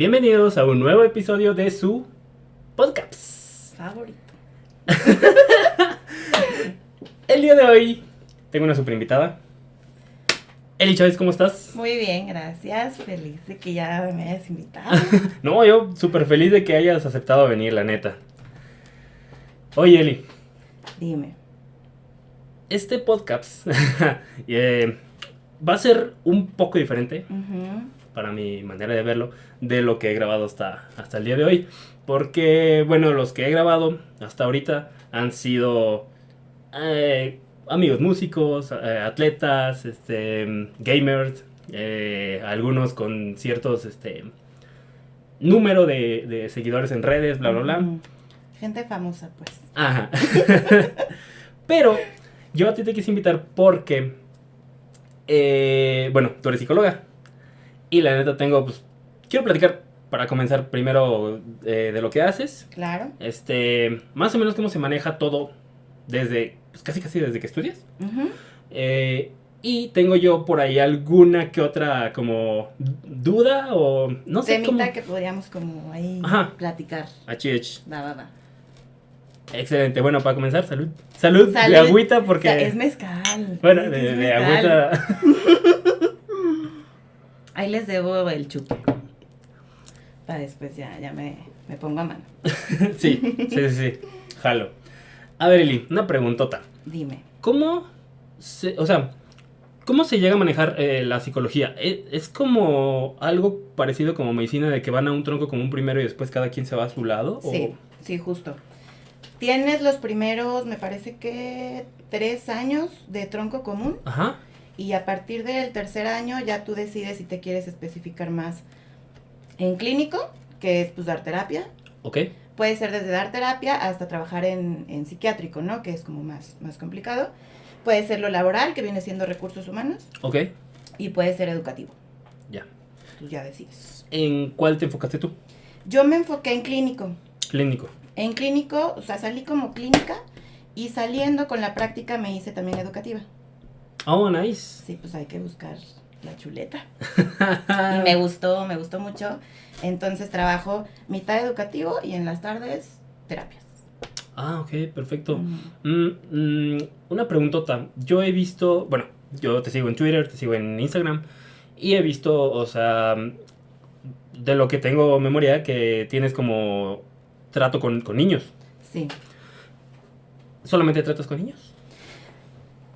Bienvenidos a un nuevo episodio de su podcast. Favorito. El día de hoy tengo una super invitada. Eli Chávez, ¿cómo estás? Muy bien, gracias. Feliz de que ya me hayas invitado. no, yo súper feliz de que hayas aceptado venir, la neta. Oye, Eli. Dime. Este podcast eh, va a ser un poco diferente, para mi manera de verlo, de lo que he grabado hasta, hasta el día de hoy. Porque, bueno, los que he grabado hasta ahorita han sido eh, amigos músicos, eh, atletas, este, gamers, eh, algunos con ciertos este, número de, seguidores en redes, bla, bla, bla. Gente famosa, pues. Ajá. Pero yo a ti te quise invitar porque, bueno, tú eres psicóloga. Y la neta tengo, pues, quiero platicar para comenzar primero eh, de lo que haces. Claro. Este, más o menos cómo se maneja todo desde, pues casi casi desde que estudias. Eh, y tengo yo por ahí alguna que otra como duda o no sé cómo... que podríamos como ahí platicar. HH. Va, va, va. Excelente. Bueno, para comenzar, salud. Salud, de agüita porque... es mezcal. Bueno, de, de agüita. ahí les debo el chupe después ya, ya me, pongo a mano. sí, sí, sí, Jalo. A ver, Eli, una preguntota. Dime. ¿Cómo se, o sea, cómo se llega a manejar eh, la psicología? ¿E, ¿Es, como algo parecido como medicina de que van a un tronco como un primero y después cada quien se va a su lado? Sí, sí, justo. Tienes los primeros, me parece que tres años de tronco común. Ajá. Y a partir del tercer año ya tú decides si te quieres especificar más en clínico, que es pues dar terapia. Ok. Puede ser desde dar terapia hasta trabajar en, en psiquiátrico, ¿no? Que es como más, más complicado. Puede ser lo laboral, que viene siendo recursos humanos. Ok. Y puede ser educativo. Ya. Tú ya decides. ¿En cuál te enfocaste tú? Yo me enfoqué en clínico. Clínico. En clínico, o sea, salí como clínica y saliendo con la práctica me hice también educativa. Oh, nice. Sí, pues hay que buscar la chuleta. y me gustó, me gustó mucho. Entonces trabajo mitad educativo y en las tardes terapias. Ah, ok, perfecto. Mm, mm, una preguntota. Yo he visto, bueno, yo te sigo en Twitter, te sigo en Instagram y he visto, o sea, de lo que tengo memoria, que tienes como trato con, con niños. Sí. ¿Solamente tratas con niños?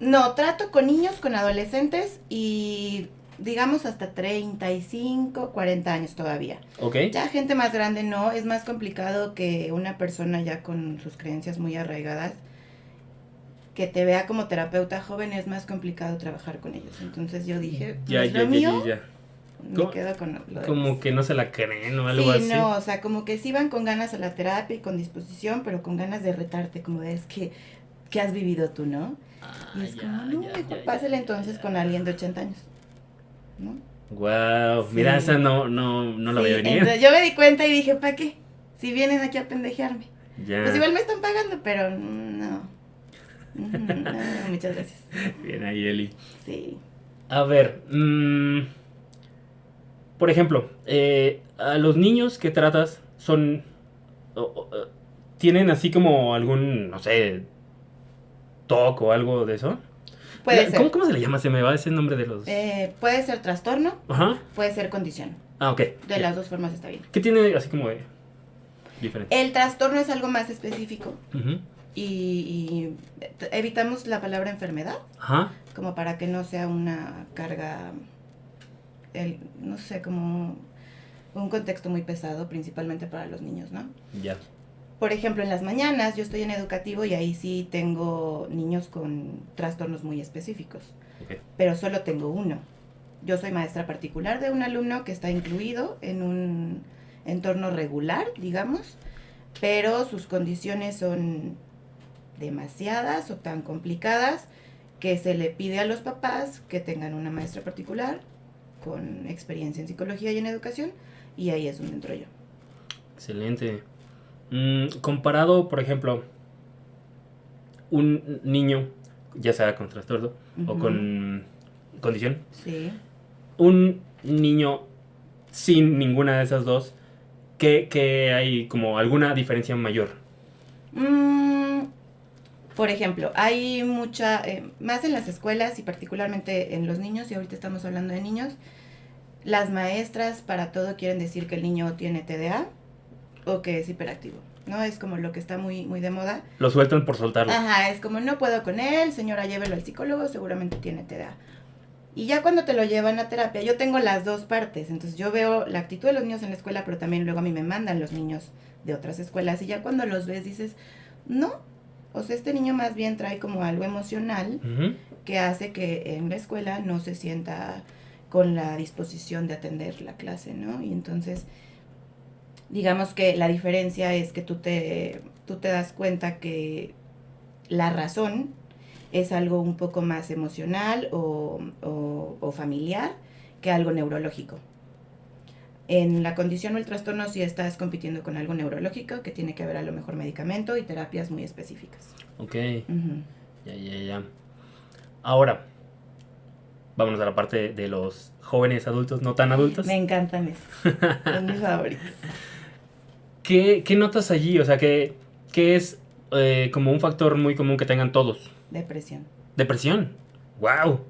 No, trato con niños, con adolescentes y digamos hasta 35, 40 años todavía. Ok. Ya gente más grande no, es más complicado que una persona ya con sus creencias muy arraigadas que te vea como terapeuta joven es más complicado trabajar con ellos. Entonces yo dije, ya, pues, ya, ya, mío, ya, Me quedo con lo Como que no se la creen o algo así. Sí, no, o sea, como que sí van con ganas a la terapia y con disposición, pero con ganas de retarte, como de, es que, ¿qué has vivido tú, no? Y es como, no, mejor pásale entonces con alguien de 80 años. ¿No? Wow, mira, esa no, no, no la veía venir. yo me di cuenta y dije, ¿para qué? Si vienen aquí a pendejearme. Pues igual me están pagando, pero no. no muchas gracias. Bien ahí, Eli. Sí. A ver, mmm, por ejemplo, eh, a los niños que tratas son... tienen así como algún, no sé, TOC o algo de eso? Puede ser. ¿Cómo, se le llama? Se me va ese nombre de los... Eh, puede ser trastorno, Ajá. puede ser condición. Ah, ok. De las dos formas está bien. ¿Qué tiene así como de diferente? El trastorno es algo más específico. y, evitamos la palabra enfermedad. Ajá. Como para que no sea una carga, el, no sé, como un contexto muy pesado, principalmente para los niños, ¿no? Ya por ejemplo, en las mañanas yo estoy en educativo y ahí sí tengo niños con trastornos muy específicos, pero solo tengo uno. Yo soy maestra particular de un alumno que está incluido en un entorno regular, digamos, pero sus condiciones son demasiadas o tan complicadas que se le pide a los papás que tengan una maestra particular con experiencia en psicología y en educación y ahí es donde entro yo. Excelente. Mm, comparado, por ejemplo, un niño, ya sea con trastorno o con condición, sí. un niño sin ninguna de esas dos, ¿qué, hay como alguna diferencia mayor? Mm, por ejemplo, hay mucha, eh, más en las escuelas y particularmente en los niños, y ahorita estamos hablando de niños, las maestras para todo quieren decir que el niño tiene TDA o que es hiperactivo. ¿no? Es como lo que está muy, muy de moda. Lo sueltan por soltarlo. Ajá, es como no puedo con él, señora, llévelo al psicólogo, seguramente tiene TDA. Y ya cuando te lo llevan a terapia, yo tengo las dos partes. Entonces yo veo la actitud de los niños en la escuela, pero también luego a mí me mandan los niños de otras escuelas. Y ya cuando los ves dices, no, o sea, este niño más bien trae como algo emocional que hace que en la escuela no se sienta con la disposición de atender la clase, ¿no? Y entonces, digamos que la diferencia es que tú te, tú te das cuenta que la razón es algo un poco más emocional o, o, familiar que algo neurológico. En la condición o el trastorno sí estás compitiendo con algo neurológico que tiene que haber a lo mejor medicamento y terapias muy específicas. Ok. Ya, ya, ya. Ahora, vámonos a la parte de los jóvenes adultos, no tan adultos. Me encantan esos. Son mis favoritos. ¿Qué, ¿Qué, notas allí? O sea, ¿qué, qué es eh, como un factor muy común que tengan todos? Depresión. ¿Depresión? ¡Wow!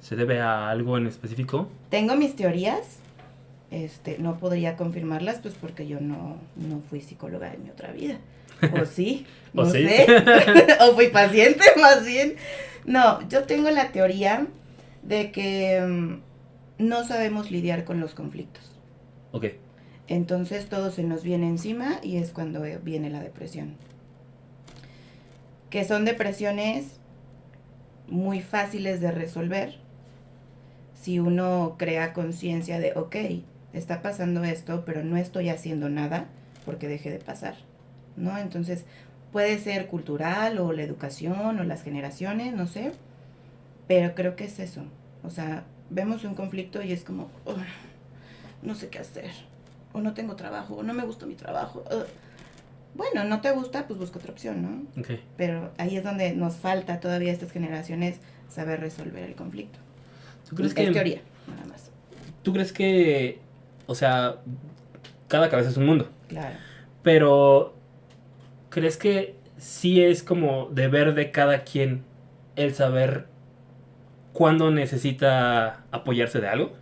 ¿Se debe a algo en específico? Tengo mis teorías. Este, no podría confirmarlas, pues porque yo no, no fui psicóloga en mi otra vida. O sí, no ¿O sé. o fui paciente, más bien. No, yo tengo la teoría de que mm, no sabemos lidiar con los conflictos. Ok. Entonces todo se nos viene encima y es cuando viene la depresión. Que son depresiones muy fáciles de resolver si uno crea conciencia de, ok, está pasando esto, pero no estoy haciendo nada porque deje de pasar. ¿No? Entonces, Puede ser cultural o la educación o las generaciones, no sé. Pero creo que es eso. O sea, vemos un conflicto y es como, no sé qué hacer. O no tengo trabajo, o no me gusta mi trabajo. Bueno, no te gusta, pues busca otra opción, ¿no? Okay. Pero ahí es donde nos falta todavía a estas generaciones saber resolver el conflicto. ¿Tú crees que... teoría, nada más. ¿Tú crees que, o sea, cada cabeza es un mundo? Claro. Pero ¿crees que sí es como deber de cada quien el saber cuándo necesita apoyarse de algo?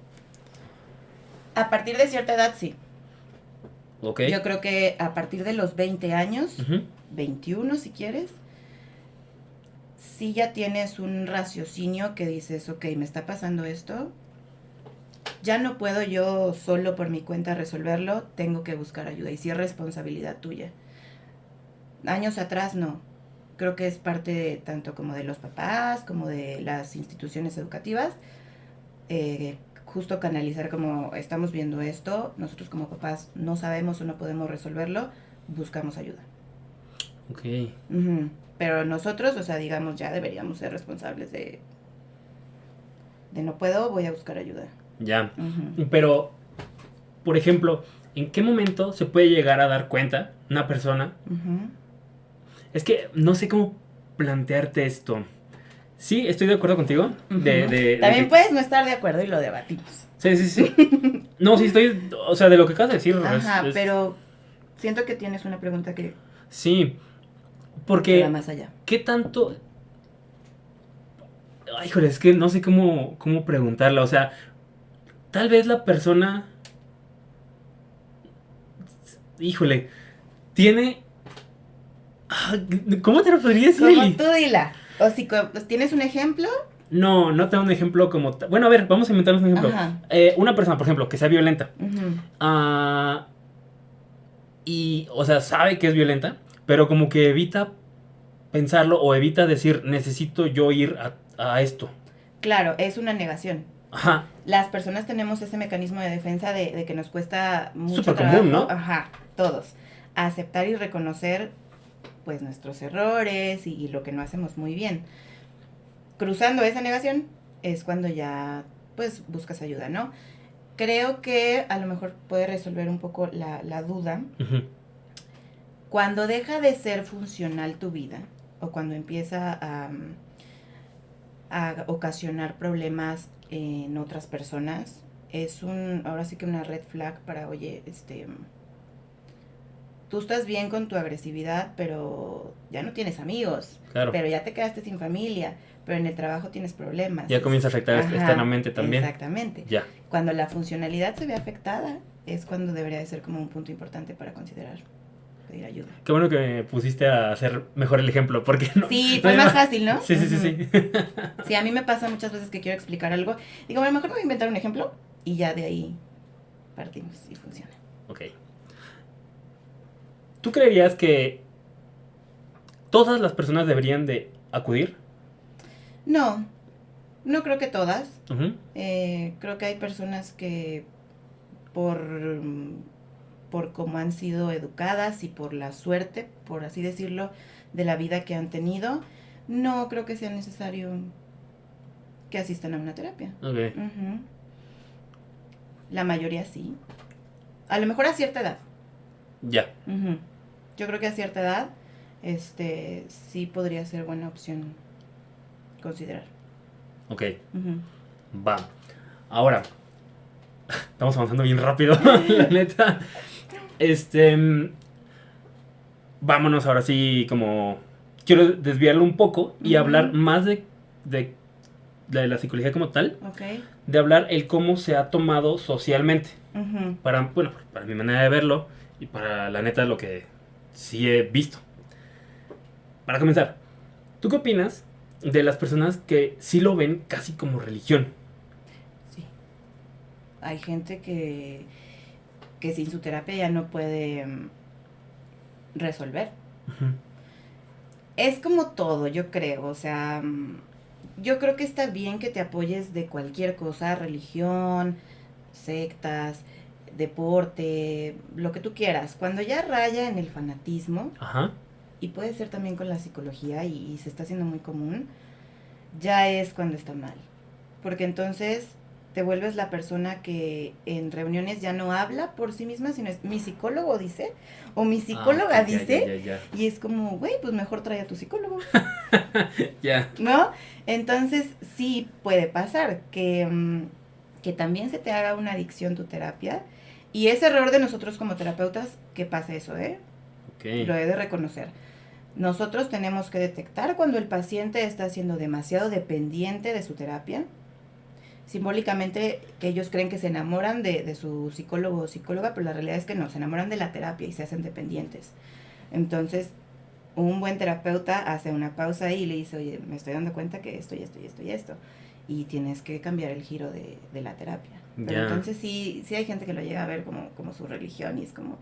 A partir de cierta edad, sí. Yo creo que a partir de los 20 años, 21 si quieres, si ya tienes un raciocinio que dices, ok, me está pasando esto, ya no puedo yo solo por mi cuenta resolverlo, tengo que buscar ayuda y si es responsabilidad tuya años atrás no. Creo que es parte tanto como de los papás, como de las instituciones educativas. Eh, justo canalizar como estamos viendo esto, nosotros como papás no sabemos o no podemos resolverlo, buscamos ayuda. Ok. Pero nosotros, o sea, digamos, ya deberíamos ser responsables de, de no puedo, voy a buscar ayuda. Ya. Pero, por ejemplo, ¿en qué momento se puede llegar a dar cuenta una persona es que no sé cómo plantearte esto. Sí, estoy de acuerdo contigo. También puedes no estar de acuerdo y lo debatimos. Sí, sí, sí. no, sí, estoy. O sea, de lo que acabas de decir. Ajá, pero siento que tienes una pregunta que. Sí. Porque. Va más allá. ¿Qué tanto.? Ay, joder, es que no sé cómo, cómo preguntarla. O sea, tal vez la persona. Híjole. Tiene Ah, ¿Cómo te lo podría decir? Como tú dila. O si pues, tienes un ejemplo. No, no tengo un ejemplo como... Bueno, a ver, vamos a inventarnos un ejemplo. Eh, una persona, por ejemplo, que sea violenta. Ah, y, o sea, sabe que es violenta, pero como que evita pensarlo o evita decir, necesito yo ir a, esto. Claro, es una negación. Ajá. Las personas tenemos ese mecanismo de defensa de, que nos cuesta mucho Súper común, ¿no? Ajá, todos. Aceptar y reconocer pues nuestros errores y, lo que no hacemos muy bien. Cruzando esa negación es cuando ya pues buscas ayuda, ¿no? Creo que a lo mejor puede resolver un poco la, duda. Cuando deja de ser funcional tu vida o cuando empieza a, a ocasionar problemas en otras personas, es un, ahora sí que una red flag para, oye, este, tú estás bien con tu agresividad, pero ya no tienes amigos, claro. pero ya te quedaste sin familia, pero en el trabajo tienes problemas. Ya comienza a afectar externamente también. Exactamente. Ya. Cuando la funcionalidad se ve afectada, es cuando debería de ser como un punto importante para considerar pedir ayuda. Qué bueno que me pusiste a hacer mejor el ejemplo, porque no. Sí, fue más fácil, ¿no? Sí, sí, sí, sí. sí, a mí me pasa muchas veces que quiero explicar algo. Digo, bueno, mejor me voy a inventar un ejemplo y ya de ahí partimos y funciona. Ok. ¿Tú creerías que todas las personas deberían de acudir no, no creo que todas. Eh, creo que hay personas que por, por cómo han sido educadas y por la suerte, por así decirlo, de la vida que han tenido, no creo que sea necesario que asistan a una terapia. La mayoría sí. A lo mejor a cierta edad. Ya. Yo creo que a cierta edad, este, sí podría ser buena opción considerar. Ok. Va. Ahora, estamos avanzando bien rápido, la neta. Este. Vámonos ahora sí, como. Quiero desviarlo un poco y hablar más de, de, la psicología como tal. Okay. De hablar el cómo se ha tomado socialmente. Para, bueno, para mi manera de verlo y para la neta lo que sí he visto. Para comenzar, ¿tú qué opinas de las personas que sí lo ven casi como religión. Sí. Hay gente que, que sin su terapia ya no puede mm, resolver. Es como todo, yo creo. O sea, mm, yo creo que está bien que te apoyes de cualquier cosa, religión, sectas, deporte, lo que tú quieras. Cuando ya raya en el fanatismo, Ajá y puede ser también con la psicología y, se está haciendo muy común, ya es cuando está mal. Porque entonces te vuelves la persona que en reuniones ya no habla por sí misma, sino es mi psicólogo dice, o mi psicóloga dice, y es como, güey, pues mejor trae a tu psicólogo. Ya. ¿No? Entonces sí puede pasar que, mm, que también se te haga una adicción tu terapia. Y es error de nosotros como terapeutas que pasa eso, ¿eh? Lo he de reconocer. Nosotros tenemos que detectar cuando el paciente está siendo demasiado dependiente de su terapia. Simbólicamente ellos creen que se enamoran de, su psicólogo o psicóloga, pero la realidad es que no, se enamoran de la terapia y se hacen dependientes. Entonces, un buen terapeuta hace una pausa ahí y le dice, oye, me estoy dando cuenta que esto y esto y esto y esto. Y tienes que cambiar el giro de, la terapia. Pero entonces sí, sí hay gente que lo llega a ver como, como su religión y es como,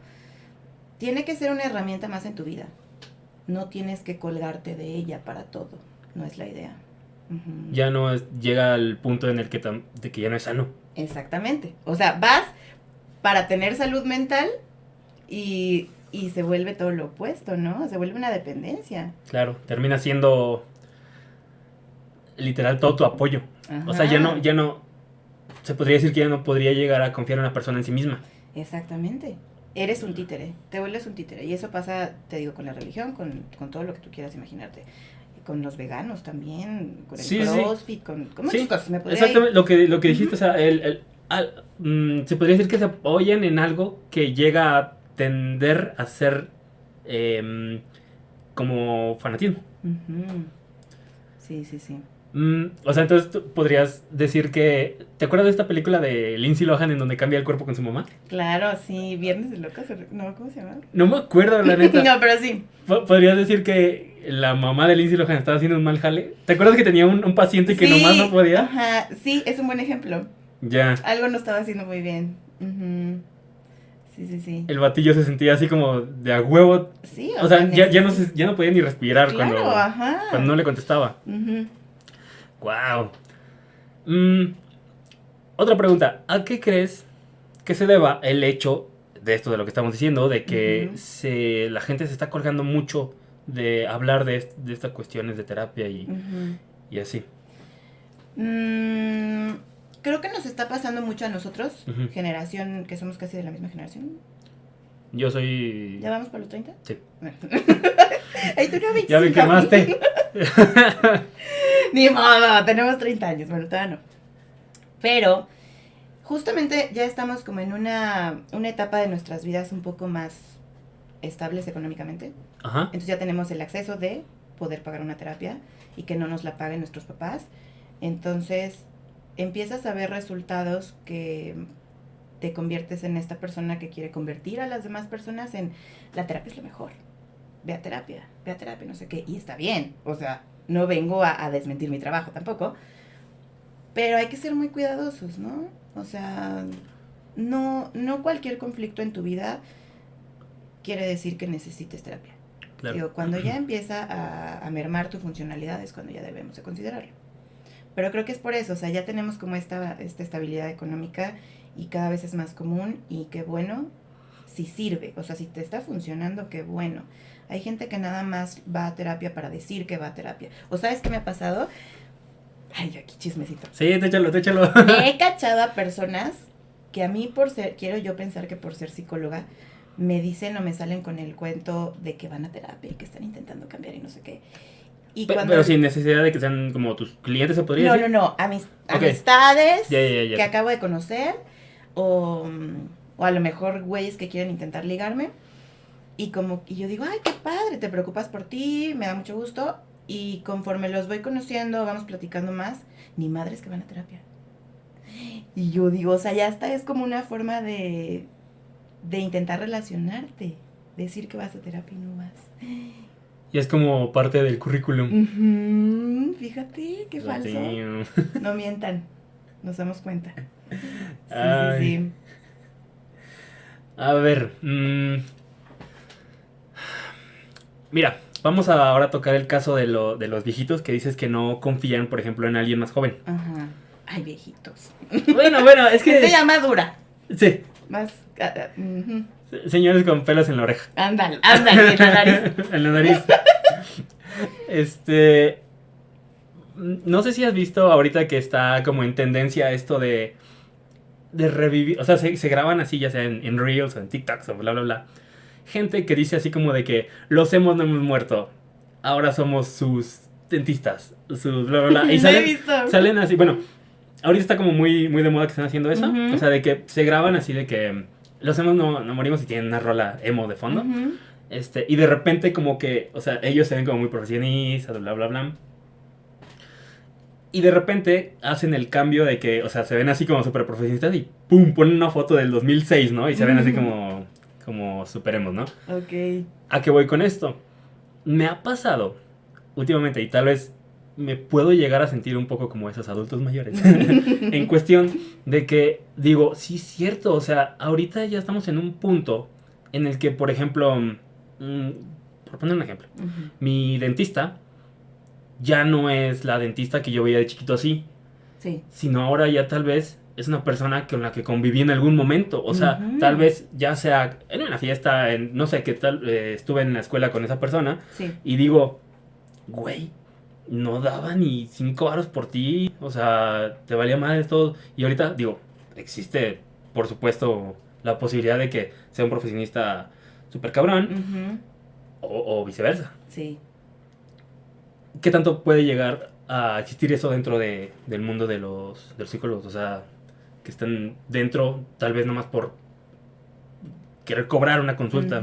tiene que ser una herramienta más en tu vida no tienes que colgarte de ella para todo, no es la idea. Ya no llega al punto en el que, de que ya no es sano. Exactamente. O sea, vas para tener salud mental y, y se vuelve todo lo opuesto, ¿no? Se vuelve una dependencia. Claro, termina siendo literal todo tu apoyo. O sea, ya no, ya no, se podría decir que ya no podría llegar a confiar en una persona en sí misma. Exactamente eres un títere, te vuelves un títere. Y eso pasa, te digo, con la religión, con, todo lo que tú quieras imaginarte. Con los veganos también, con el crossfit, con, muchas cosas. ¿Me exactamente, lo que, lo que dijiste, o sea, el, mm, se podría decir que se apoyan en algo que llega a tender a ser em, como fanatismo. Sí, sí, sí. Mm, o sea, entonces tú podrías decir que. ¿Te acuerdas de esta película de Lindsay Lohan en donde cambia el cuerpo con su mamá? Claro, sí, Viernes de Locas. No, ¿cómo se llama? No me acuerdo, la neta. no, pero sí. ¿Podrías decir que la mamá de Lindsay Lohan estaba haciendo un mal jale? ¿Te acuerdas que tenía un, paciente que nomás no podía? Ajá, sí, es un buen ejemplo. Ya. Algo no estaba haciendo muy bien. Sí, sí, sí. El batillo se sentía así como de a huevo. Sí, o, sea, ya, ya, no ya no podía ni respirar cuando, cuando no le contestaba. Wow. Mm, otra pregunta. ¿A qué crees que se deba el hecho de esto de lo que estamos diciendo, de que se, la gente se está colgando mucho de hablar de, estas cuestiones de terapia y, así? Mm, creo que nos está pasando mucho a nosotros, generación, que somos casi de la misma generación. Yo soy... ¿Ya vamos por los 30? Sí. Ay, tú no ya me quemaste. Ni modo, tenemos 30 años, bueno, todavía no. Pero justamente ya estamos como en una, una etapa de nuestras vidas un poco más estables económicamente. Ajá. Entonces ya tenemos el acceso de poder pagar una terapia y que no nos la paguen nuestros papás. Entonces empiezas a ver resultados que te conviertes en esta persona que quiere convertir a las demás personas en la terapia es lo mejor. Ve a terapia, ve a terapia, no sé qué. Y está bien. O sea, no vengo a, desmentir mi trabajo tampoco. Pero hay que ser muy cuidadosos, ¿no? O sea, no, no cualquier conflicto en tu vida quiere decir que necesites terapia. cuando ya empieza a, a, mermar tu funcionalidad es cuando ya debemos de considerarlo. Pero creo que es por eso, o sea, ya tenemos como esta, esta estabilidad económica y cada vez es más común y qué bueno si sirve, o sea, si te está funcionando, qué bueno. Hay gente que nada más va a terapia para decir que va a terapia. ¿O sabes qué me ha pasado? Ay, aquí chismecito. Sí, te échalo, te échalo. Me he cachado a personas que a mí por ser, quiero yo pensar que por ser psicóloga, me dicen o me salen con el cuento de que van a terapia y que están intentando cambiar y no sé qué. Y pero, sin necesidad de que sean como tus clientes, ¿se podría no, decir? No, no, no. amistades que acabo de conocer o, o a lo mejor güeyes que quieren intentar ligarme y como, y yo digo, ay, qué padre, te preocupas por ti, me da mucho gusto. Y conforme los voy conociendo, vamos platicando más, ni madres que van a terapia. Y yo digo, o sea, ya está, es como una forma de, de intentar relacionarte, decir que vas a terapia y no vas. Y es como parte del currículum. fíjate, qué falso. No mientan, nos damos cuenta. Sí, sí, sí. A ver, mmm, Mira, vamos a ahora tocar el caso de, lo, de los viejitos que dices que no confían, por ejemplo, en alguien más joven. Ajá. Ay, viejitos. Bueno, bueno, es que... Se llama dura. Sí. Más... Uh, Señores con pelos en la oreja. Ándale, ándale, en la nariz. en la nariz. este... No sé si has visto ahorita que está como en tendencia esto de... De revivir... O sea, se, se graban así, ya sea en, en Reels o en TikToks o bla, bla, bla gente que dice así como de que los hemos no hemos muerto. Ahora somos sus dentistas, sus bla bla bla. Y salen, salen así, bueno, ahorita está como muy, muy de moda que están haciendo eso. O sea, de que se graban así de que los hemos no, no morimos y tienen una rola emo de fondo. Este, y de repente como que, o sea, ellos se ven como muy profesionistas, bla bla bla. Y de repente hacen el cambio de que, o sea, se ven así como súper profesionistas y pum, ponen una foto del 2006, ¿no? Y se ven así como como superemos, ¿no? Ok. ¿A qué voy con esto? Me ha pasado últimamente y tal vez me puedo llegar a sentir un poco como esos adultos mayores. en cuestión de que digo, sí, cierto, o sea, ahorita ya estamos en un punto en el que, por ejemplo, mm, por poner un ejemplo, mi dentista ya no es la dentista que yo veía de chiquito así. Sí. Sino ahora ya tal vez es una persona con la que conviví en algún momento. O sea, tal vez ya sea en una fiesta, en no sé qué tal, eh, estuve en la escuela con esa persona y digo, güey, no daba ni cinco aros por ti. O sea, te valía más todo. Y ahorita, digo, existe, por supuesto, la posibilidad de que sea un profesionista súper cabrón o, viceversa. Sí. ¿Qué tanto puede llegar a existir eso dentro de, del mundo de los, de los psicólogos? O sea, que están dentro, tal vez nomás por querer cobrar una consulta.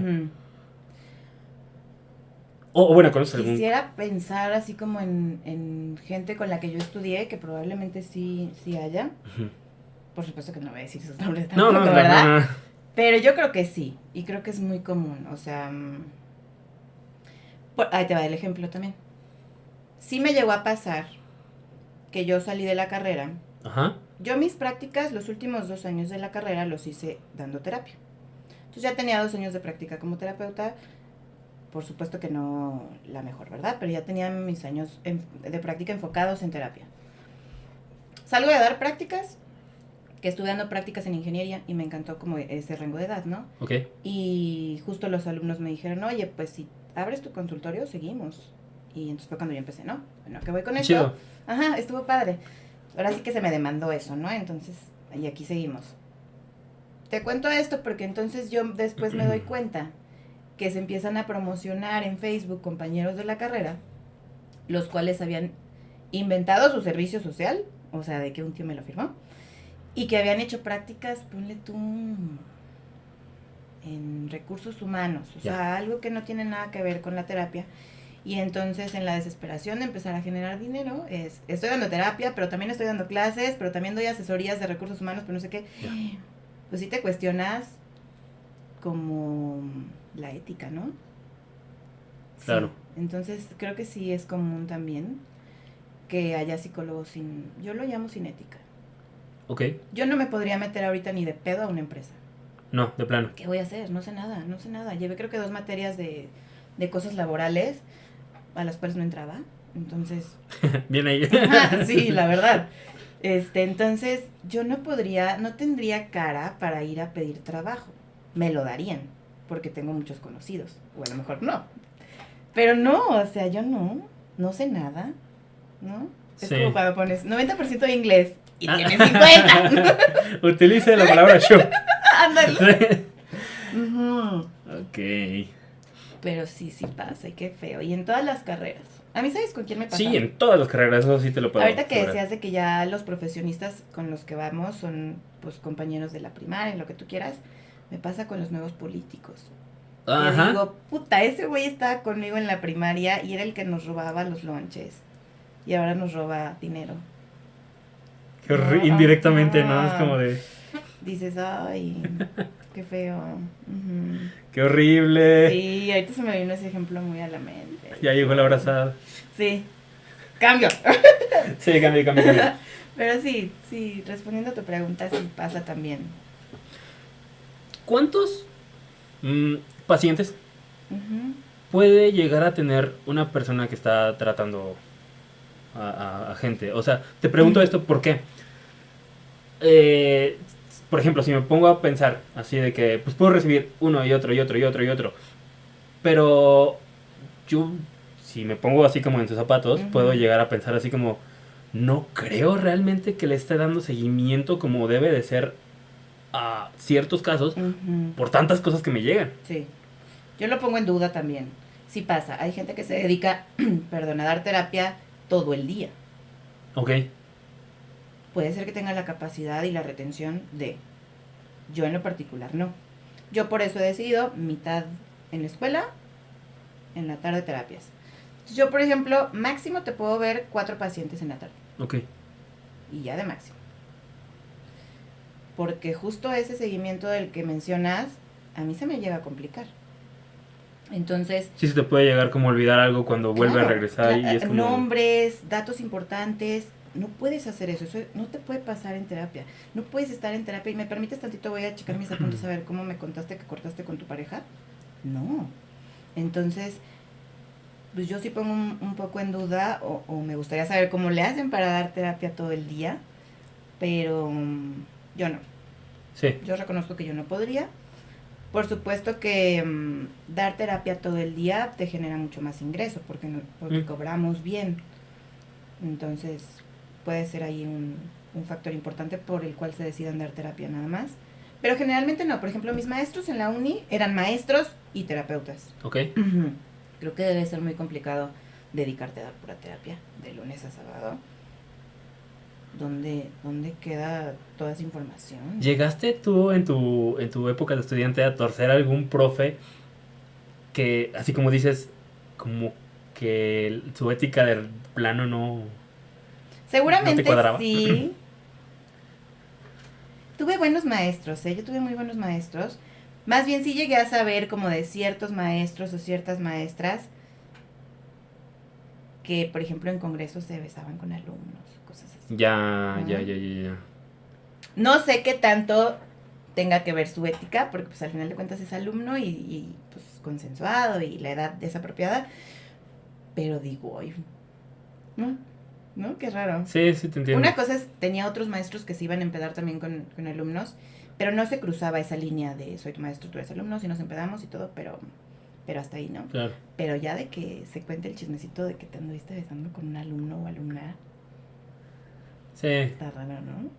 o, bueno, ¿conoces algún...? Quisiera pensar así como en, gente con la que yo estudié, que probablemente sí, sí haya. Por supuesto que no voy a decir sus nombres tampoco, no, no, ¿verdad? Pero yo creo que sí, y creo que es muy común, o sea... Mm, ahí te va el ejemplo también. Sí me llegó a pasar que yo salí de la carrera. Ajá yo mis prácticas, los últimos dos años de la carrera, los hice dando terapia. Entonces ya tenía dos años de práctica como terapeuta. Por supuesto que no la mejor, ¿verdad? Pero ya tenía mis años de práctica enfocados en terapia. Salgo de dar prácticas, que estuve dando prácticas en ingeniería y me encantó como ese rango de edad, ¿no? Ok. Y justo los alumnos me dijeron, oye, pues si abres tu consultorio, seguimos. Y entonces fue cuando yo empecé, ¿no? Bueno, ¿qué voy con esto? Ajá, estuvo padre ahora sí que se me demandó eso, ¿no? Entonces, y aquí seguimos. Te cuento esto porque entonces yo después me doy cuenta que se empiezan a promocionar en Facebook compañeros de la carrera, los cuales habían inventado su servicio social, o sea, de que un tío me lo firmó, Y que habían hecho prácticas, ponle tú, en recursos humanos, o sea, algo que no tiene nada que ver con la terapia. Y entonces en la desesperación de empezar a generar dinero, es, estoy dando terapia, pero también estoy dando clases, pero también doy asesorías de recursos humanos, pero no sé qué. Pues sí te cuestionas como la ética, ¿no? Claro. Entonces creo que sí es común también que haya psicólogos sin, yo lo llamo sin ética. Ok. Yo no me podría meter ahorita ni de pedo a una empresa. No, de plano. ¿Qué voy a hacer? No sé nada, no sé nada. Llevé creo que dos materias de, de cosas laborales a las cuales no entraba. Entonces. Bien ahí. sí, la verdad. Este, entonces, yo no podría, no tendría cara para ir a pedir trabajo. Me lo darían, porque tengo muchos conocidos. O a lo mejor no. Pero no, o sea, yo no, no sé nada, ¿no? Es como cuando pones 90% de inglés y ah. tienes 50. Utilice la palabra show. Ándale. Ok. Pero sí, sí pasa, y qué feo. Y en todas las carreras. A mí, ¿sabes con quién me pasa? Sí, en todas las carreras, eso sí te lo puedo Ahorita que decías de que ya los profesionistas con los que vamos son, pues, compañeros de la primaria, lo que tú quieras, me pasa con los nuevos políticos. Ajá. digo, puta, ese güey estaba conmigo en la primaria y era el que nos robaba los lonches. Y ahora nos roba dinero. indirectamente, ¿no? Es como de dices, ay, qué feo. Qué horrible. Sí, ahorita se me vino ese ejemplo muy a la mente. Ya llegó la abrazada. Sí. Cambio. sí, cambio, cambio, cambio. Pero sí, sí, respondiendo a tu pregunta, sí pasa también. ¿Cuántos mm, pacientes puede llegar a tener una persona que está tratando a, gente? O sea, te pregunto esto, ¿por qué? Eh, por ejemplo, si me pongo a pensar así de que pues puedo recibir uno y otro y otro y otro y otro, pero yo si me pongo así como en tus zapatos, puedo llegar a pensar así como no creo realmente que le esté dando seguimiento como debe de ser a ciertos casos por tantas cosas que me llegan. Sí. Yo lo pongo en duda también. Sí pasa, hay gente que se dedica, perdón, a dar terapia todo el día. Ok puede ser que tenga la capacidad y la retención de. Yo en lo particular no. Yo por eso he decidido mitad en la escuela, en la tarde terapias. Yo, por ejemplo, máximo te puedo ver cuatro pacientes en la tarde. Ok. Y ya de máximo. Porque justo ese seguimiento del que mencionas, a mí se me llega a complicar. Entonces... Sí, se te puede llegar como olvidar algo cuando vuelve a regresar y es como... Nombres, datos importantes, no puedes hacer eso, eso no te puede pasar en terapia. No puedes estar en terapia y me permites tantito, voy a checar mis apuntes a ver cómo me contaste que cortaste con tu pareja. No. Entonces, pues yo sí pongo un, poco en duda o, me gustaría saber cómo le hacen para dar terapia todo el día, pero mm, yo no. Sí. Yo reconozco que yo no podría. Por supuesto que mm, dar terapia todo el día te genera mucho más ingreso porque, no, porque mm. cobramos bien. Entonces, puede ser ahí un, factor importante por el cual se decidan dar terapia nada más. Pero generalmente no. Por ejemplo, mis maestros en la uni eran maestros y terapeutas. Ok. Creo que debe ser muy complicado dedicarte a dar pura terapia de lunes a sábado. ¿Dónde, ¿Dónde queda toda esa información? ¿Llegaste tú en tu, en tu época de estudiante a torcer a algún profe que, así como dices, como que su ética del plano no, Seguramente sí. tuve buenos maestros, ¿eh? Yo tuve muy buenos maestros. Más bien sí llegué a saber como de ciertos maestros o ciertas maestras que, por ejemplo, en congresos se besaban con alumnos, cosas así. Ya, ya, ya, ya, ya. No sé qué tanto tenga que ver su ética, porque pues al final de cuentas es alumno y, y pues consensuado y la edad desapropiada, pero digo, hoy, ¿no? ¿No? Qué raro. Sí, sí, te entiendo. Una cosa es, tenía otros maestros que se iban a empedar también con, alumnos, pero no se cruzaba esa línea de soy tu maestro, tú eres alumno, y nos empedamos y todo, pero pero hasta ahí, ¿no? Claro. Pero ya de que se cuente el chismecito de que te anduviste besando con un alumno o alumna. Sí. Está raro, ¿no?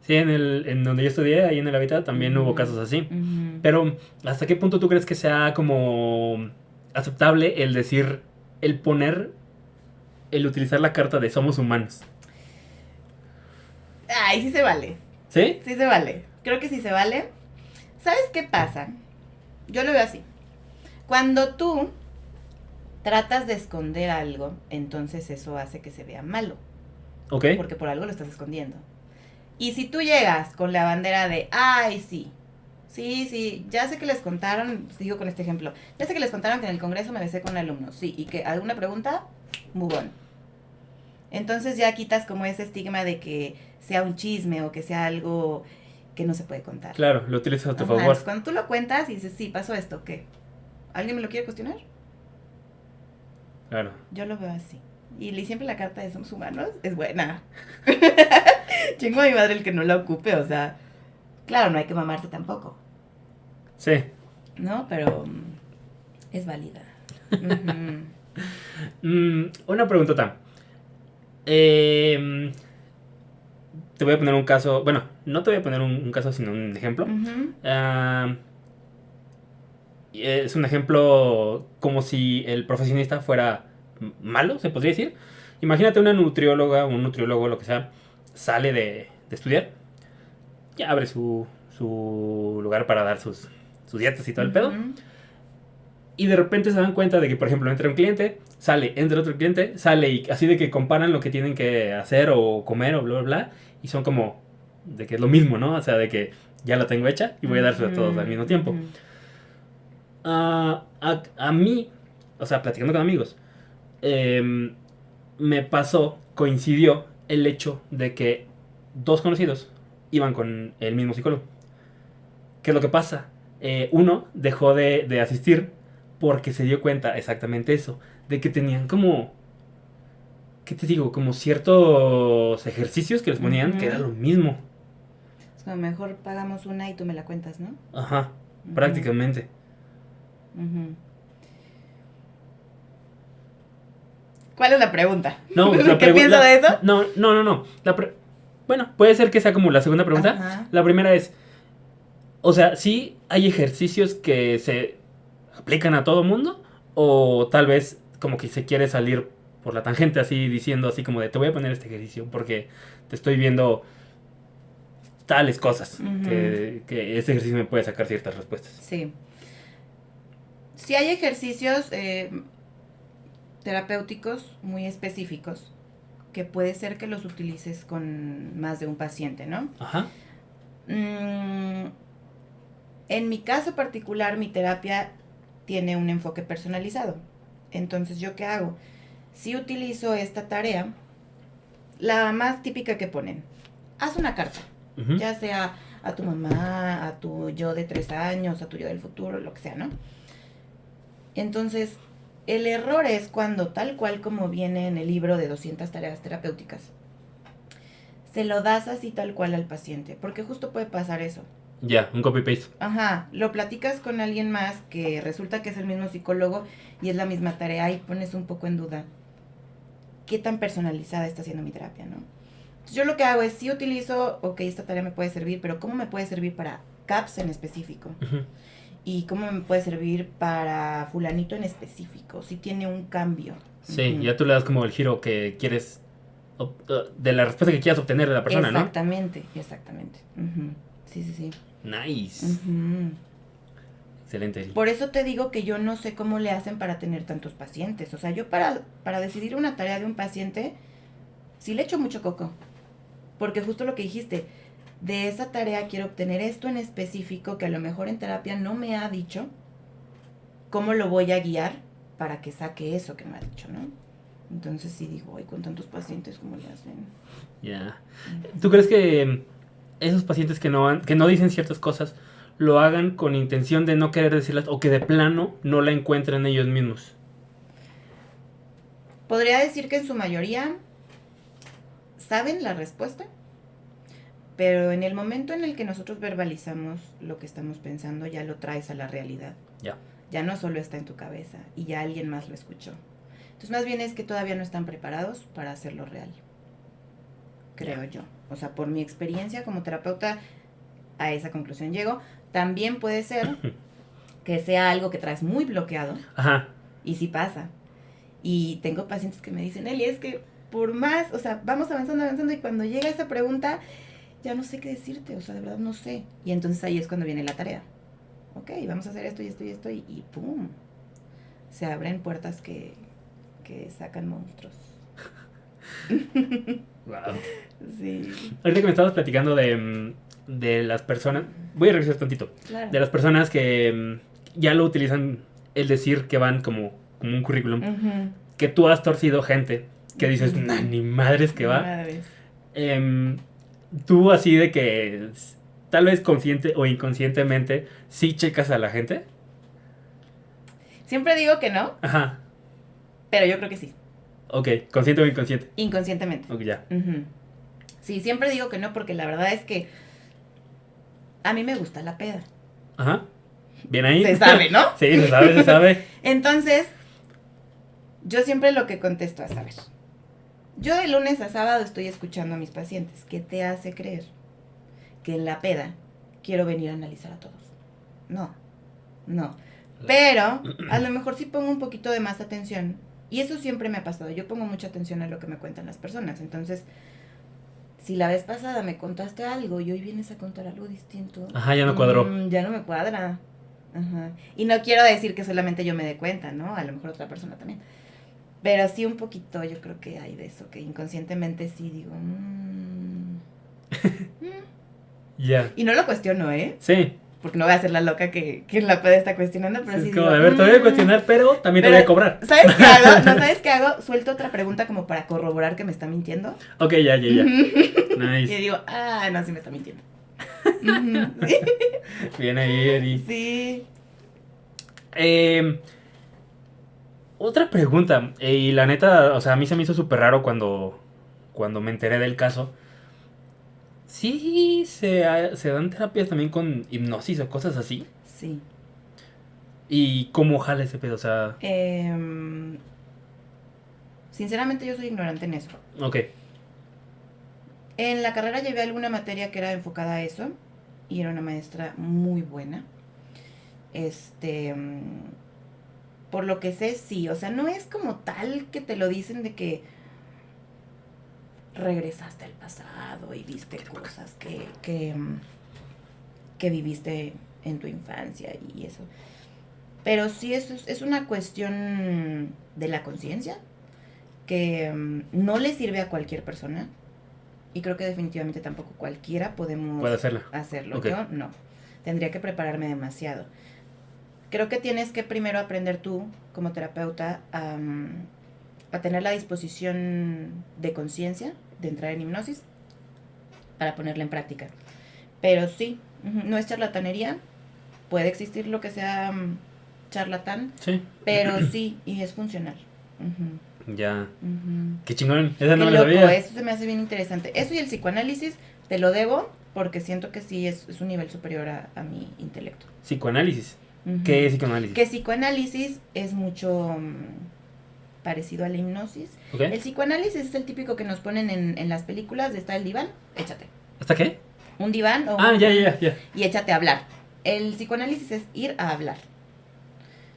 Sí, en, el, en donde yo estudié, ahí en el Habitat, también hubo casos así. Pero, ¿hasta qué punto tú crees que sea como aceptable el decir, el poner el utilizar la carta de somos humanos. Ay, sí se vale. ¿Sí? Sí se vale. Creo que sí se vale. ¿Sabes qué pasa? Yo lo veo así. Cuando tú tratas de esconder algo, entonces eso hace que se vea malo. Ok. Porque por algo lo estás escondiendo. Y si tú llegas con la bandera de, ay, sí, sí, sí, ya sé que les contaron, sigo con este ejemplo, ya sé que les contaron que en el Congreso me besé con alumnos, sí, y que alguna pregunta, move on. Entonces ya quitas como ese estigma de que sea un chisme o que sea algo que no se puede contar. Claro, lo utilizas a tu Ajá, favor. Cuando tú lo cuentas y dices, sí, pasó esto, ¿qué? ¿Alguien me lo quiere cuestionar? Claro. Yo lo veo así. Y siempre la carta de somos humanos es buena. Chingo a mi madre el que no la ocupe, o sea, claro, no hay que mamarse tampoco, Sí. ¿no? Pero mm, es válida. Ujú. Mm, una preguntota. Eh, te voy a poner un caso. Bueno, no te voy a poner un, un caso, sino un ejemplo. Ah, es un ejemplo como si el profesionista fuera malo, se podría decir. Imagínate una nutrióloga, un nutriólogo, lo que sea, sale de, de estudiar, ya abre su, su lugar para dar sus, sus dietas y todo el pedo. Y de repente se dan cuenta de que, por ejemplo, entra un cliente, sale, entra otro cliente, sale y así de que comparan lo que tienen que hacer o comer o bla, bla, bla. Y son como de que es lo mismo, ¿no? O sea, de que ya la tengo hecha y voy a dársela a todos al mismo tiempo. Ujú. Ah, a, a mí, o sea, platicando con amigos, em, me pasó, coincidió el hecho de que dos conocidos iban con el mismo psicólogo. ¿Qué es lo que pasa? Eh, uno dejó de, de asistir porque se dio cuenta exactamente eso, de que tenían como, ¿qué te digo? Como ciertos ejercicios que les ponían que era lo mismo. Es como mejor pagamos una y tú me la cuentas, ¿no? Ajá, prácticamente. Ujú. ¿Cuál es la pregunta? No, ¿Qué la pregu- pienso la- de eso? No, no, no, no. La pre- bueno, puede ser que sea como la segunda pregunta. Ajá. La primera es, o sea, sí hay ejercicios que se aplican a todo mundo o tal vez como que se quiere salir por la tangente así diciendo así como de te voy a poner este ejercicio porque te estoy viendo tales cosas que, que este ejercicio me puede sacar ciertas respuestas. Sí. Sí hay ejercicios eh, terapéuticos muy específicos que puede ser que los utilices con más de un paciente, ¿no? Ajá. Mm, en mi caso particular, mi terapia tiene un enfoque personalizado. Entonces, ¿yo qué hago? Si utilizo esta tarea, la más típica que ponen, haz una carta, ya sea a tu mamá, a tu yo de tres años, a tu yo del futuro, lo que sea, ¿no? Entonces, el error es cuando, tal cual como viene en el libro de 200 tareas terapéuticas, se lo das así tal cual al paciente, porque justo puede pasar eso. Ya, un copy-paste. Ajá, lo platicas con alguien más que resulta que es el mismo psicólogo y es la misma tarea y pones un poco en duda qué tan personalizada está siendo mi terapia, ¿no? Entonces, yo lo que hago es, sí utilizo, ok, esta tarea me puede servir, pero ¿cómo me puede servir para CAPS en específico? Ujú. ¿Y cómo me puede servir para fulanito en específico? Si tiene un cambio. Sí, Ujú. ya tú le das como el giro que quieres uh, de la respuesta que quieras obtener de la persona, ¿no? Exactamente, exactamente. Ujú. Sí, sí, sí. Nice. Excelente. Eli. Por eso te digo que yo no sé cómo le hacen para tener tantos pacientes. O sea, yo para, para decidir una tarea de un paciente, sí le echo mucho coco. Porque justo lo que dijiste, de esa tarea quiero obtener esto en específico que a lo mejor en terapia no me ha dicho. ¿Cómo lo voy a guiar para que saque eso que me ha dicho, no? Entonces sí digo, ay, con tantos pacientes, ¿cómo le hacen? Ya. ¿Tú crees que esos pacientes que no, han- que no dicen ciertas cosas lo hagan con intención de no querer decirlas o que de plano no la encuentren ellos mismos? Podría decir que en su mayoría saben la respuesta, pero en el momento en el que nosotros verbalizamos lo que estamos pensando, ya lo traes a la realidad. Ya. Ya no solo está en tu cabeza y ya alguien más lo escuchó. Entonces, más bien es que todavía no están preparados para hacerlo real. Creo yo. O sea, por mi experiencia como terapeuta, a esa conclusión llego. También puede ser que sea algo que traes muy bloqueado Ajá. y sí pasa. Y tengo pacientes que me dicen, Eli, es que por más, o sea, vamos avanzando, avanzando, y cuando llega esa pregunta, ya no sé qué decirte, o sea, de verdad no sé. Y entonces ahí es cuando viene la tarea. Ok, vamos a hacer esto y esto y esto y, y ¡pum! Se abren puertas que, que sacan monstruos. Wow. Sí. Ahorita que me estabas platicando de, mm, de las personas, voy a revisar tantito, Claro. de las personas que mm, ya lo utilizan el decir que van como, como un currículum, que tú has torcido gente, que dices, Ujú. "Nah, ni madres que va. Madres. Em, tú así de que tal vez consciente o inconscientemente sí checas a la gente. Siempre digo que no, Ajá, pero yo creo que sí, ok, consciente o inconsciente. inconscientemente. Ok, ya. Sí, siempre digo que no porque la verdad es que a mí me gusta la peda. Ajá. Bien ahí. Se sabe, ¿no? sí, se sabe, se sabe. Entonces, yo siempre lo que contesto es, a ver, yo de lunes a sábado estoy escuchando a mis pacientes. ¿Qué te hace creer que en la peda quiero venir a analizar a todos? No, no. Pero a lo mejor sí pongo un poquito de más atención. Y eso siempre me ha pasado. Yo pongo mucha atención a lo que me cuentan las personas. Entonces, si la vez pasada me contaste algo y hoy vienes a contar algo distinto. Ajá, ya no cuadró. mm, ya no me cuadra. Ajá. Y no quiero decir que solamente yo me dé cuenta, ¿no? A lo mejor otra persona también. Pero sí un poquito, yo creo que hay de eso, que inconscientemente sí digo. mm, mm. Ya. Y no lo cuestiono, ¿eh? Sí. Porque no voy a ser la loca que, que la peda está cuestionando, pero sí. es como, digo, a ver, te voy a mm. cuestionar, pero también te voy a cobrar. ¿Sabes qué hago? ¿No sabes qué hago? Suelto otra pregunta como para corroborar que me está mintiendo. Ok, ya, ya, ya. Y Nice. digo, ah, no, sí me está mintiendo. Bien ahí, Eri. Sí. Eh, otra pregunta, eh, y la neta, o sea, a mí se me hizo súper raro cuando, cuando me enteré del caso. Sí, se, se dan terapias también con hipnosis o cosas así. Sí. ¿Y cómo jala ese pedo? O sea, Em, sinceramente yo soy ignorante en eso. ok. En la carrera llevé alguna materia que era enfocada a eso y era una maestra muy buena. Este, mm, por lo que sé, sí, o sea, no es como tal que te lo dicen de que regresaste al pasado y viste cosas que, que, mm, que viviste en tu infancia y eso. Pero sí es, es una cuestión de la conciencia que mm, no le sirve a cualquier persona. Y creo que definitivamente tampoco cualquiera podemos Puede hacerla. hacerlo. Yo no. Tendría que prepararme demasiado. Creo que tienes que primero aprender tú, como terapeuta, a, mm, a tener la disposición de conciencia de entrar en hipnosis para ponerla en práctica. Pero sí, no es charlatanería. Puede existir lo que sea mm, charlatán, Sí. pero sí, y es funcional. Ya. Qué chingón. Esa no Qué me loco, sabía. eso se me hace bien interesante. Eso y el psicoanálisis te lo debo porque siento que sí es, es un nivel superior a, a mi intelecto. Psicoanálisis. ¿Qué es psicoanálisis? Que psicoanálisis es mucho mm, parecido a la hipnosis. El psicoanálisis es el típico que nos ponen en, en las películas de está el diván, échate. ¿Hasta qué? Un diván o Ah, ya, ya, ya. y échate a hablar. El psicoanálisis es ir a hablar.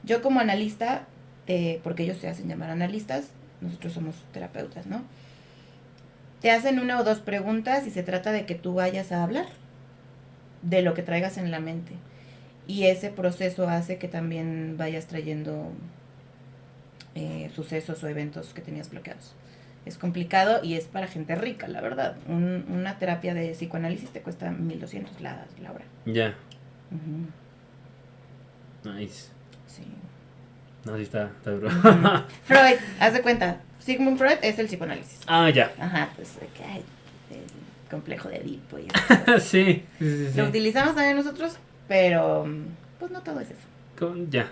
Yo como analista, eh, porque ellos se hacen llamar analistas, nosotros somos terapeutas, ¿no? Te hacen una o dos preguntas y se trata de que tú vayas a hablar de lo que traigas en la mente. Y ese proceso hace que también vayas trayendo eh, sucesos o eventos que tenías bloqueados. Es complicado y es para gente rica, la verdad. Un- una terapia de psicoanálisis te cuesta 1200 la, la hora. Ya. Nice. sí. No, sí está, está duro. Freud, haz de cuenta. Sigmund Freud es el psicoanálisis. ah, ya. Ajá, pues hay el complejo de Edipo y eso. sí, sí, sí. sí. Lo utilizamos también nosotros, pero pues no todo es eso. Con- Ya.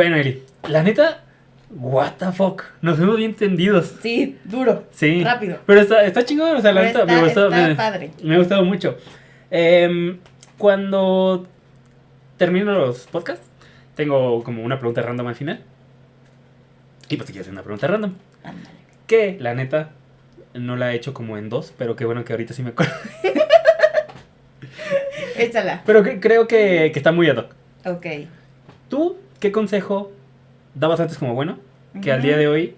Bueno, Eli, la neta, what the fuck. Nos vemos bien tendidos. Sí, duro, Sí. rápido. Pero está, está chingón, o sea, la neta, me gustó. está me- padre. Me ha gustado mucho. Em, cuando termino los podcasts, tengo como una pregunta random al final. Y pues te quiero hacer una pregunta random. Ándale. Que la neta no la he hecho como en dos, pero qué bueno que ahorita sí me acuerdo. Échala. Pero que- creo que, que está muy ad hoc. Ok. ¿Tú qué consejo dabas antes como bueno que al día de hoy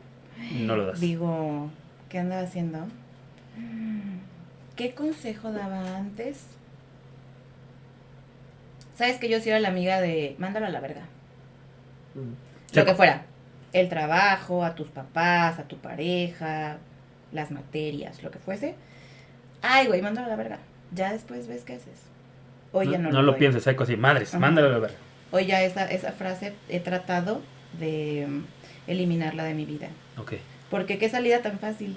no lo das? Digo, ¿qué andaba haciendo? ¿Qué consejo daba antes? Sabes que yo sí era la amiga de mándalo a la verga. Mm. Lo que fuera. El trabajo, a tus papás, a tu pareja, las materias, lo que fuese. Ay, güey, mándalo a la verga. Ya después ves qué haces. Hoy no, no, no lo, pienses, seco así, madres, mándalo a la verga. Hoy ya esa, esa frase he tratado de eliminarla de mi vida. Ok. Porque qué salida tan fácil.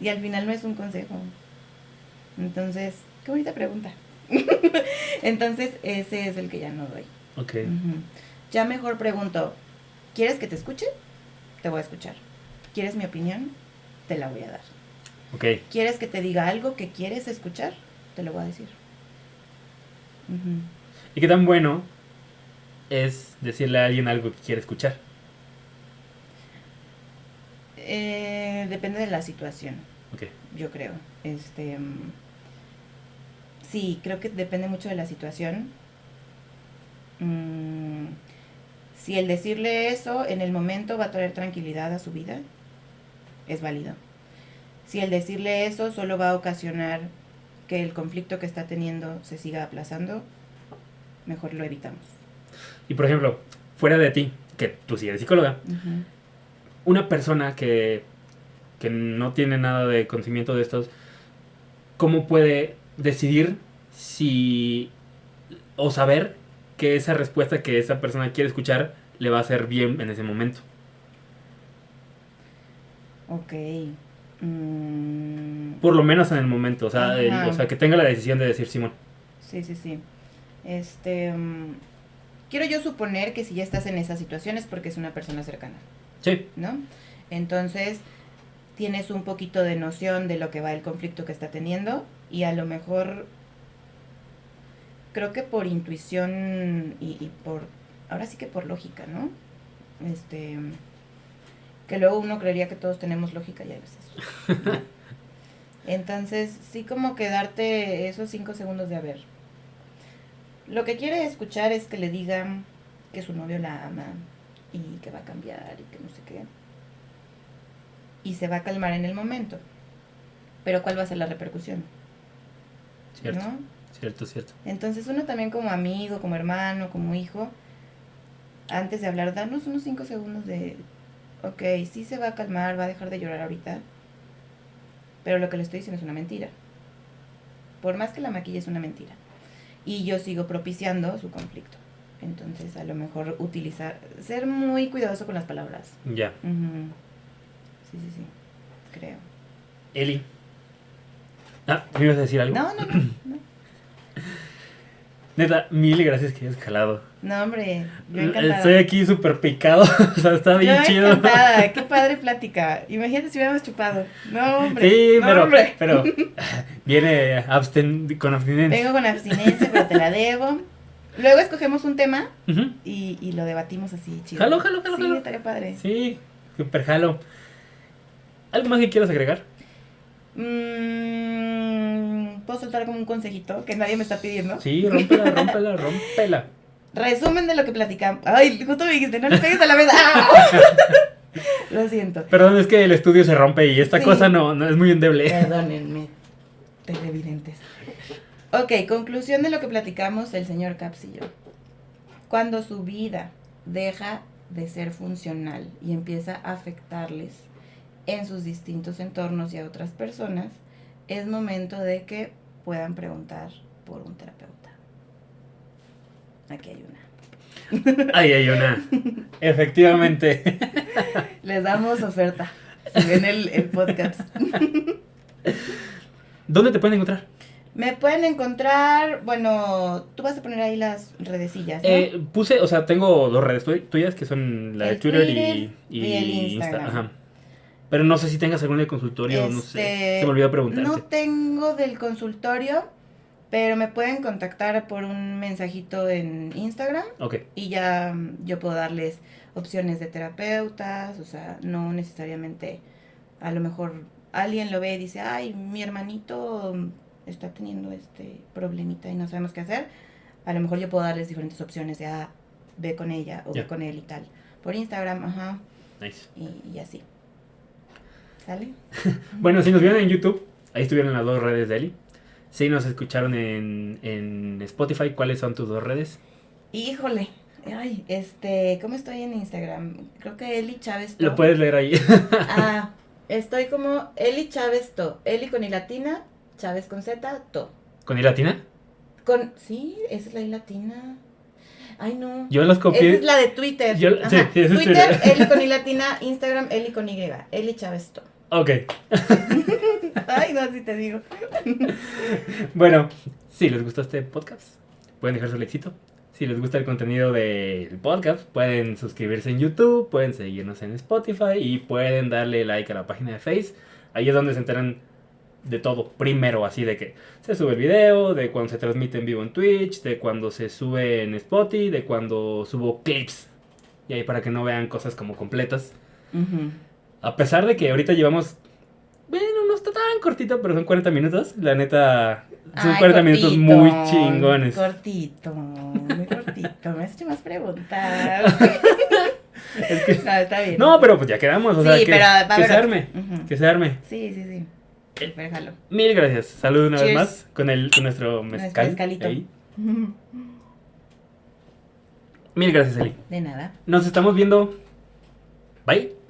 Y al final no es un consejo. Entonces, qué bonita pregunta. Entonces, ese es el que ya no doy. Ok. Ya mejor pregunto, ¿quieres que te escuche? Te voy a escuchar. ¿Quieres mi opinión? Te la voy a dar. Ok. ¿Quieres que te diga algo que quieres escuchar? Te lo voy a decir. ¿Y qué tan bueno es decirle a alguien algo que quiere escuchar? Eh, depende de la situación. Okay. Yo creo. Este. Mm, sí, creo que depende mucho de la situación. Mm, si el decirle eso en el momento va a traer tranquilidad a su vida, es válido. Si el decirle eso solo va a ocasionar que el conflicto que está teniendo se siga aplazando, mejor lo evitamos. Y por ejemplo, fuera de ti, que tú sí eres psicóloga, una persona que, no tiene nada de conocimiento de estos, ¿cómo puede decidir si o saber que esa respuesta que esa persona quiere escuchar le va a hacer bien en ese momento? Ok. Mm. Por lo menos en el momento, o sea, o sea, que tenga la decisión de decir Simón. Sí, sí, sí. Este. Mm, quiero yo suponer que si ya estás en esa situación es porque es una persona cercana. Sí. ¿No? Entonces, tienes un poquito de noción de lo que va el conflicto que está teniendo y a lo mejor creo que por intuición y, por ahora sí que por lógica, ¿no? Este que luego uno creería que todos tenemos lógica y a veces. Entonces, sí como que darte esos cinco segundos de haber. Lo que quiere escuchar es que le digan que su novio la ama, y que va a cambiar y que no sé qué. Y se va a calmar en el momento. Pero ¿cuál va a ser la repercusión? Cierto. Cierto, cierto. Entonces uno también como amigo, como hermano, como hijo, antes de hablar, darnos unos cinco segundos de, ok, sí se va a calmar, va a dejar de llorar ahorita, pero lo que le estoy diciendo es una mentira. Por más que la maquilla es una mentira. Y yo sigo propiciando su conflicto. Entonces, a lo mejor utilizar, ser muy cuidadoso con las palabras. Ya. Sí, sí, sí. Creo. Eli. Ah, ¿me ibas a decir algo? No, no, no. Neta, mil gracias que hayas jalado. No, hombre, yo encantada. Estoy aquí súper picado, o sea, está bien chido. encantada, qué padre plática. Imagínate si hubiéramos chupado. No, hombre. Sí, no, pero, hombre. pero viene absten con abstinencia. Vengo con abstinencia, pero te la debo. Luego escogemos un tema y, y, lo debatimos así, chido. Jalo, jalo, jalo, sí, estaría padre. Sí, súper jalo. ¿Algo más que quieras agregar? Mm, ¿Puedo soltar como un consejito que nadie me está pidiendo? Sí, rómpela, rómpela, rómpela. Resumen de lo que platicamos. Ay, justo me dijiste, no le pegues a la mesa. lo siento. Perdón, es que el estudio se rompe y esta cosa no, no es muy endeble. Perdónenme, televidentes. Ok, conclusión de lo que platicamos el señor Capsillo. Cuando su vida deja de ser funcional y empieza a afectarles en sus distintos entornos y a otras personas, es momento de que puedan preguntar por un terapeuta. Aquí hay una. Ahí hay una. Efectivamente. Les damos oferta. Si ven el, el podcast. ¿Dónde te pueden encontrar? Me pueden encontrar, bueno, tú vas a poner ahí las redecillas. ¿no? Eh, puse, o sea, tengo dos redes tuyas que son la de Twitter, y, el Instagram. Pero no sé si tengas alguna de consultorio, no sé. Este, se me olvidó preguntar. No tengo del consultorio, pero me pueden contactar por un mensajito en Instagram. Ok. Y ya mm, yo puedo darles opciones de terapeutas, o sea, no necesariamente, a lo mejor alguien lo ve y dice, ay, mi hermanito está teniendo este problemita y no sabemos qué hacer, a lo mejor yo puedo darles diferentes opciones de, ah, ve con ella o ve con él y tal. Por Instagram, ajá. Nice. Y, así. ¿Sale? bueno, si nos vieron en YouTube, Ahí estuvieron las dos redes de Eli. Si nos escucharon en, en Spotify, ¿cuáles son tus dos redes? Híjole, ay, este, ¿cómo estoy en Instagram? Creo que Eli Chávez. Lo puedes leer ahí. ah, estoy como Eli Chávez To. Eli con I latina, Chávez con Z, To. ¿Con I latina? Con, sí, esa es la I latina. Ay, no. Yo los copié. Esa es la de Twitter. Yo, sí, Twitter, Twitter, Eli con I latina, Instagram, Eli con Y, Eli Chávez To. Ok. Ay, no, así te digo. bueno, si les gustó este podcast, pueden dejar su éxito. Si les gusta el contenido del podcast, pueden suscribirse en YouTube, pueden seguirnos en Spotify y pueden darle like a la página de Face. Ahí es donde se enteran de todo. Primero, así de que se sube el video, de cuando se transmite en vivo en Twitch, de cuando se sube en Spotify, de cuando subo clips. Y ahí para que no vean cosas como completas. A pesar de que ahorita llevamos. Bueno, no está tan cortito, pero son 40 minutos. La neta. Son 40 minutos muy chingones. Cortito, muy cortito. Me has hecho más preguntas. es que... no, está bien. No, pero pues ya quedamos. O sí, sea, que, pero, que se arme. Que se arme. Sí, sí, sí. Déjalo. Mil gracias. Saludos una vez más con, el, con nuestro mezcal. Mezcalito. Mil gracias, Eli. De nada. Nos estamos viendo. Bye.